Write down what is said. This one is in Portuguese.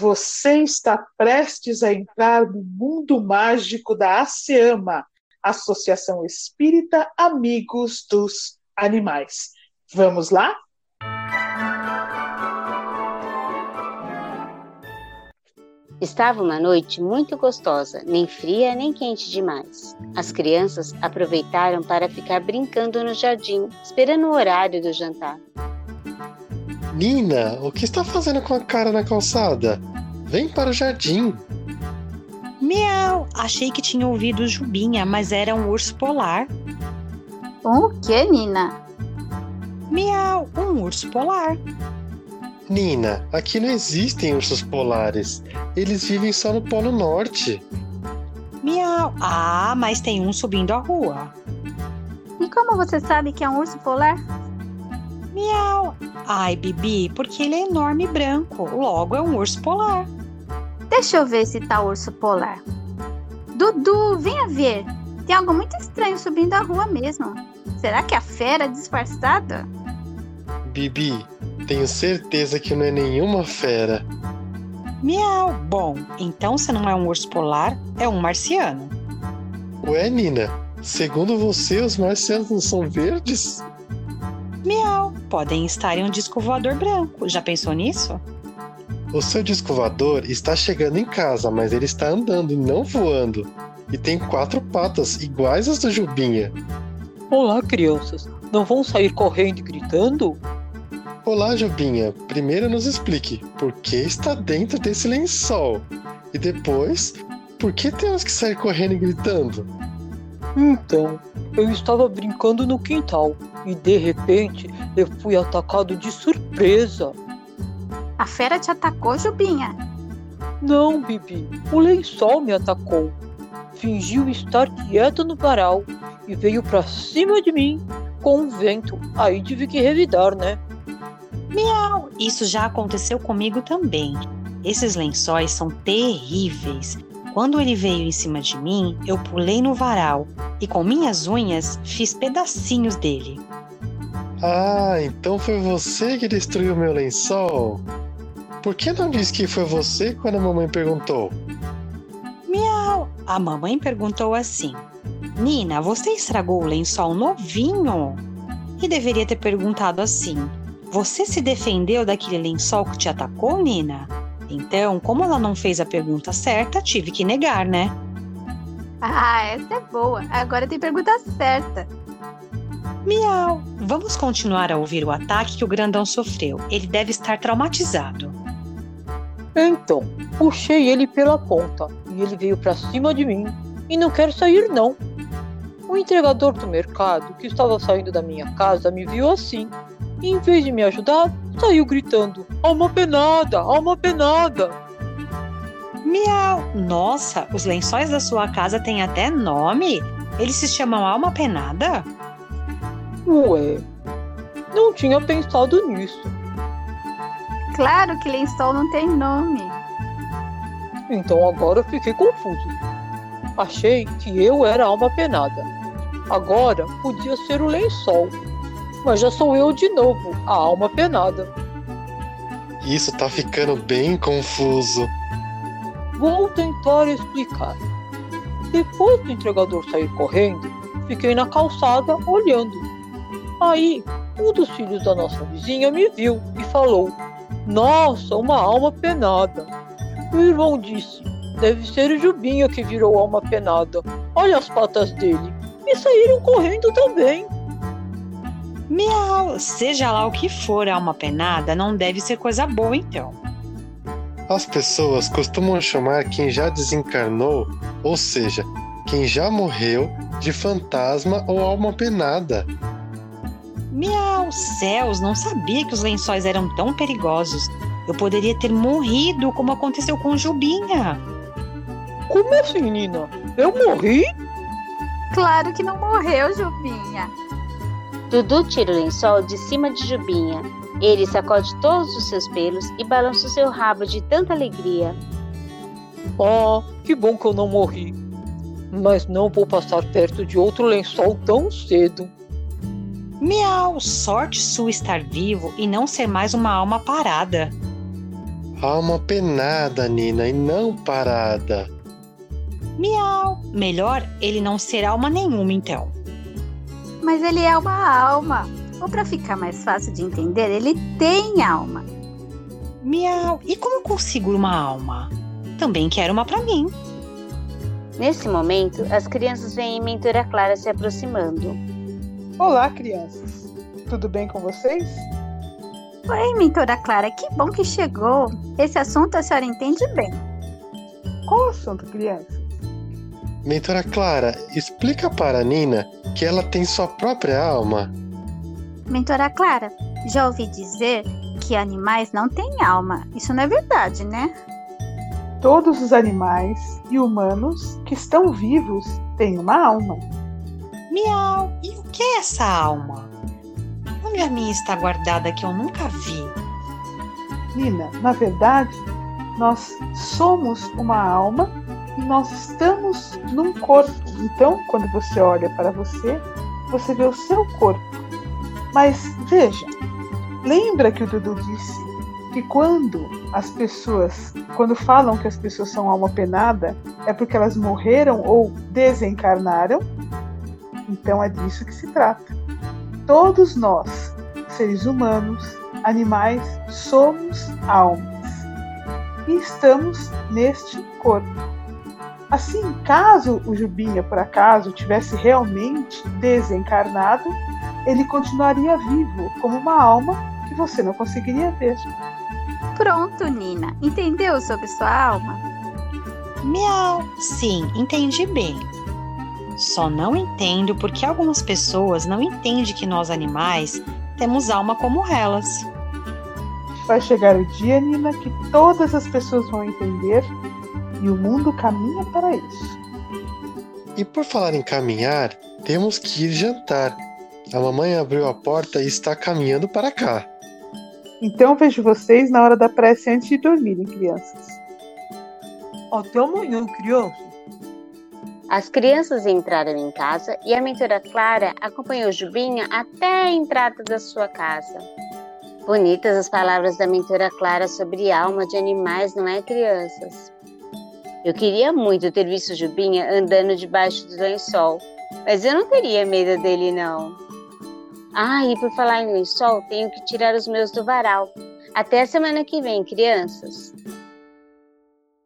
Você está prestes a entrar no mundo mágico da ASEAMA, Associação Espírita Amigos dos Animais. Vamos lá? Estava uma noite muito gostosa, nem fria nem quente demais. As crianças aproveitaram para ficar brincando no jardim, esperando o horário do jantar. Nina, o que está fazendo com a cara na calçada? Vem para o jardim. Miau! Achei que tinha ouvido Jubinha, mas era um urso polar. O que, Nina? Miau! Um urso polar. Nina, aqui não existem ursos polares. Eles vivem só no Polo Norte. Miau! Ah, mas tem um subindo a rua. E como você sabe que é um urso polar? Miau! Ai, Bibi, porque ele é enorme e branco. Logo é um urso polar. Deixa eu ver se tá urso polar. Dudu, venha ver. Tem algo muito estranho subindo a rua mesmo. Será que é a fera disfarçada? Bibi, tenho certeza que não é nenhuma fera. Miau! Bom, então se não é um urso polar, é um marciano. Ué, Nina, segundo você, os marcianos não são verdes? Podem estar em um disco voador branco. Já pensou nisso? O seu disco voador está chegando em casa, mas ele está andando e não voando. E tem quatro patas iguais às do Jubinha. Olá, crianças. Não vão sair correndo e gritando? Olá, Jubinha. Primeiro nos explique por que está dentro desse lençol. E depois, por que temos que sair correndo e gritando? Então, eu estava brincando no quintal e de repente eu fui atacado de surpresa. A fera te atacou, Jubinha? Não, Bibi. O lençol me atacou. Fingiu estar quieto no varal e veio para cima de mim com o vento. Aí tive que revidar, né? Miau! Isso já aconteceu comigo também. Esses lençóis são terríveis. Quando ele veio em cima de mim, eu pulei no varal e com minhas unhas fiz pedacinhos dele. Ah, então foi você que destruiu meu lençol? Por que não disse que foi você quando a mamãe perguntou? Miau! A mamãe perguntou assim: Nina, você estragou o lençol novinho? E deveria ter perguntado assim: Você se defendeu daquele lençol que te atacou, Nina? Então, como ela não fez a pergunta certa, tive que negar, né? Ah, essa é boa. Agora tem pergunta certa. Miau! Vamos continuar a ouvir o ataque que o grandão sofreu. Ele deve estar traumatizado. Então, puxei ele pela ponta e ele veio para cima de mim e não quer sair não. O entregador do mercado que estava saindo da minha casa me viu assim em vez de me ajudar, saiu gritando: "Alma penada, alma penada!" Miau! Nossa, os lençóis da sua casa têm até nome? Eles se chamam Alma Penada? Ué, não tinha pensado nisso. Claro que lençol não tem nome. Então agora fiquei confuso. Achei que eu era a alma penada. Agora podia ser o lençol. Mas já sou eu de novo, a alma penada. Isso tá ficando bem confuso. Vou tentar explicar. Depois do entregador sair correndo, fiquei na calçada olhando. Aí, um dos filhos da nossa vizinha me viu e falou: Nossa, uma alma penada. O irmão disse: Deve ser o Jubinha que virou alma penada. Olha as patas dele. E saíram correndo também. Miau! Seja lá o que for alma penada, não deve ser coisa boa então. As pessoas costumam chamar quem já desencarnou, ou seja, quem já morreu, de fantasma ou alma penada. Miau! Céus, não sabia que os lençóis eram tão perigosos. Eu poderia ter morrido, como aconteceu com Jubinha. Como assim, Nina? Eu morri? Claro que não morreu, Jubinha. Dudu tira o lençol de cima de Jubinha. Ele sacode todos os seus pelos e balança o seu rabo de tanta alegria. Ah, que bom que eu não morri. Mas não vou passar perto de outro lençol tão cedo. Miau, sorte sua estar vivo e não ser mais uma alma parada. Alma penada, Nina, e não parada. Miau. Melhor ele não ser alma nenhuma, então. Mas ele é uma alma. Ou para ficar mais fácil de entender, ele tem alma. Miau. E como eu consigo uma alma? Também quero uma para mim. Nesse momento, as crianças veem Mentora Clara se aproximando. Olá, crianças. Tudo bem com vocês? Oi, mentora Clara, que bom que chegou. Esse assunto a senhora entende bem. Qual o assunto, crianças? Mentora Clara, explica para a Nina que ela tem sua própria alma. Mentora Clara, já ouvi dizer que animais não têm alma. Isso não é verdade, né? Todos os animais e humanos que estão vivos têm uma alma. Miau. E o que é essa alma? Onde a minha está guardada que eu nunca vi? Nina, na verdade, nós somos uma alma nós estamos num corpo. Então, quando você olha para você, você vê o seu corpo. Mas veja, lembra que o Dudu disse que quando as pessoas, quando falam que as pessoas são alma penada, é porque elas morreram ou desencarnaram? Então é disso que se trata. Todos nós, seres humanos, animais, somos almas e estamos neste corpo. Assim, caso o Jubinha, por acaso, tivesse realmente desencarnado, ele continuaria vivo como uma alma que você não conseguiria ver. Pronto, Nina. Entendeu sobre sua alma? Miau. Sim, entendi bem. Só não entendo porque algumas pessoas não entendem que nós animais temos alma como elas. Vai chegar o dia, Nina, que todas as pessoas vão entender e o mundo caminha para isso. E por falar em caminhar, temos que ir jantar. A mamãe abriu a porta e está caminhando para cá. Então vejo vocês na hora da prece antes de dormirem, crianças. Até amanhã, crianças. As crianças entraram em casa e a mentora Clara acompanhou Jubinha até a entrada da sua casa. Bonitas as palavras da mentora Clara sobre alma de animais, não é, crianças? Eu queria muito ter visto Jubinha andando debaixo do lençol, mas eu não teria medo dele, não. Ah, e por falar em lençol, tenho que tirar os meus do varal. Até a semana que vem, crianças.